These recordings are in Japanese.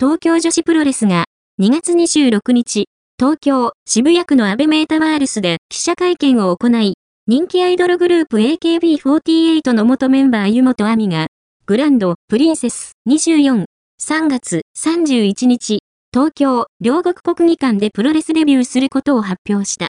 東京女子プロレスが2月26日、東京渋谷区のアベメータワールスで記者会見を行い、人気アイドルグループ AKB48 の元メンバー湯本亜美が、グランドプリンセス24、3月31日、東京両国国技館でプロレスデビューすることを発表した。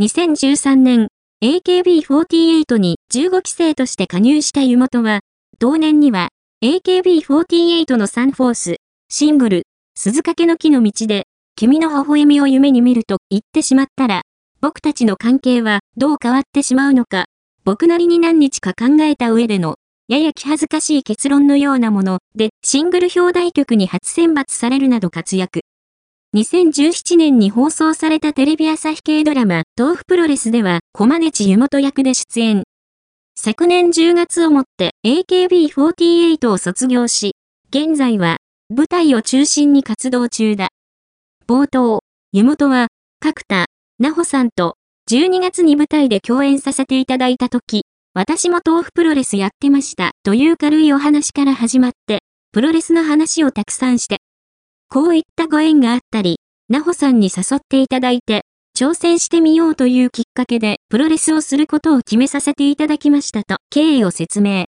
2013年、AKB48 に15期生として加入した湯本は、同年には AKB48 のサンフォース、シングル、鈴掛の木の道で、君の微笑みを夢に見ると言ってしまったら、僕たちの関係はどう変わってしまうのか、僕なりに何日か考えた上での、やや気恥ずかしい結論のようなもので、シングル表題曲に初選抜されるなど活躍。2017年に放送されたテレビ朝日系ドラマ、豆腐プロレスでは、小金地湯本役で出演。昨年10月をもって AKB48 を卒業し、現在は舞台を中心に活動中だ。冒頭、湯本は、角田、なほさんと12月に舞台で共演させていただいた時、私も豆腐プロレスやってましたという軽いお話から始まって、プロレスの話をたくさんして、こういったご縁があったり、なほさんに誘っていただいて、挑戦してみようというきっかけでプロレスをすることを決めさせていただきましたと経緯を説明。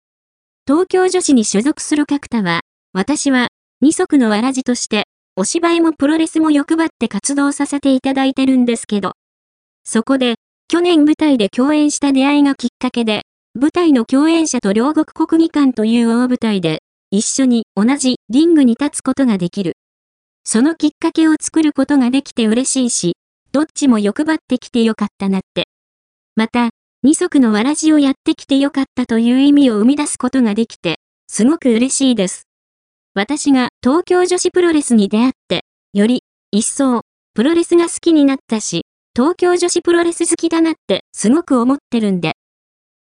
東京女子に所属する角田は、私は二足のわらじとして、お芝居もプロレスも欲張って活動させていただいてるんですけど。そこで、去年舞台で共演した出会いがきっかけで、舞台の共演者と両国国技館という大舞台で、一緒に同じリングに立つことができる。そのきっかけを作ることができて嬉しいし、どっちも欲張ってきてよかったなって。また、二足のわらじをやってきてよかったという意味を生み出すことができて、すごく嬉しいです。私が東京女子プロレスに出会って、より一層プロレスが好きになったし、東京女子プロレス好きだなってすごく思ってるんで。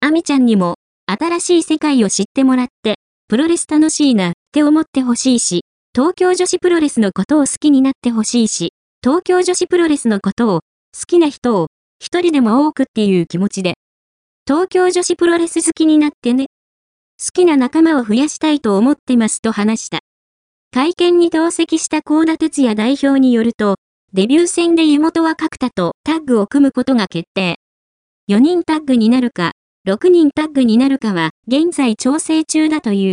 アミちゃんにも新しい世界を知ってもらって、プロレス楽しいなって思ってほしいし、東京女子プロレスのことを好きになってほしいし、東京女子プロレスのことを、好きな人を、一人でも多くっていう気持ちで、東京女子プロレス好きになってね。好きな仲間を増やしたいと思ってますと話した。会見に同席した高田哲也代表によると、デビュー戦で湯本は角田とタッグを組むことが決定。4人タッグになるか、6人タッグになるかは現在調整中だという。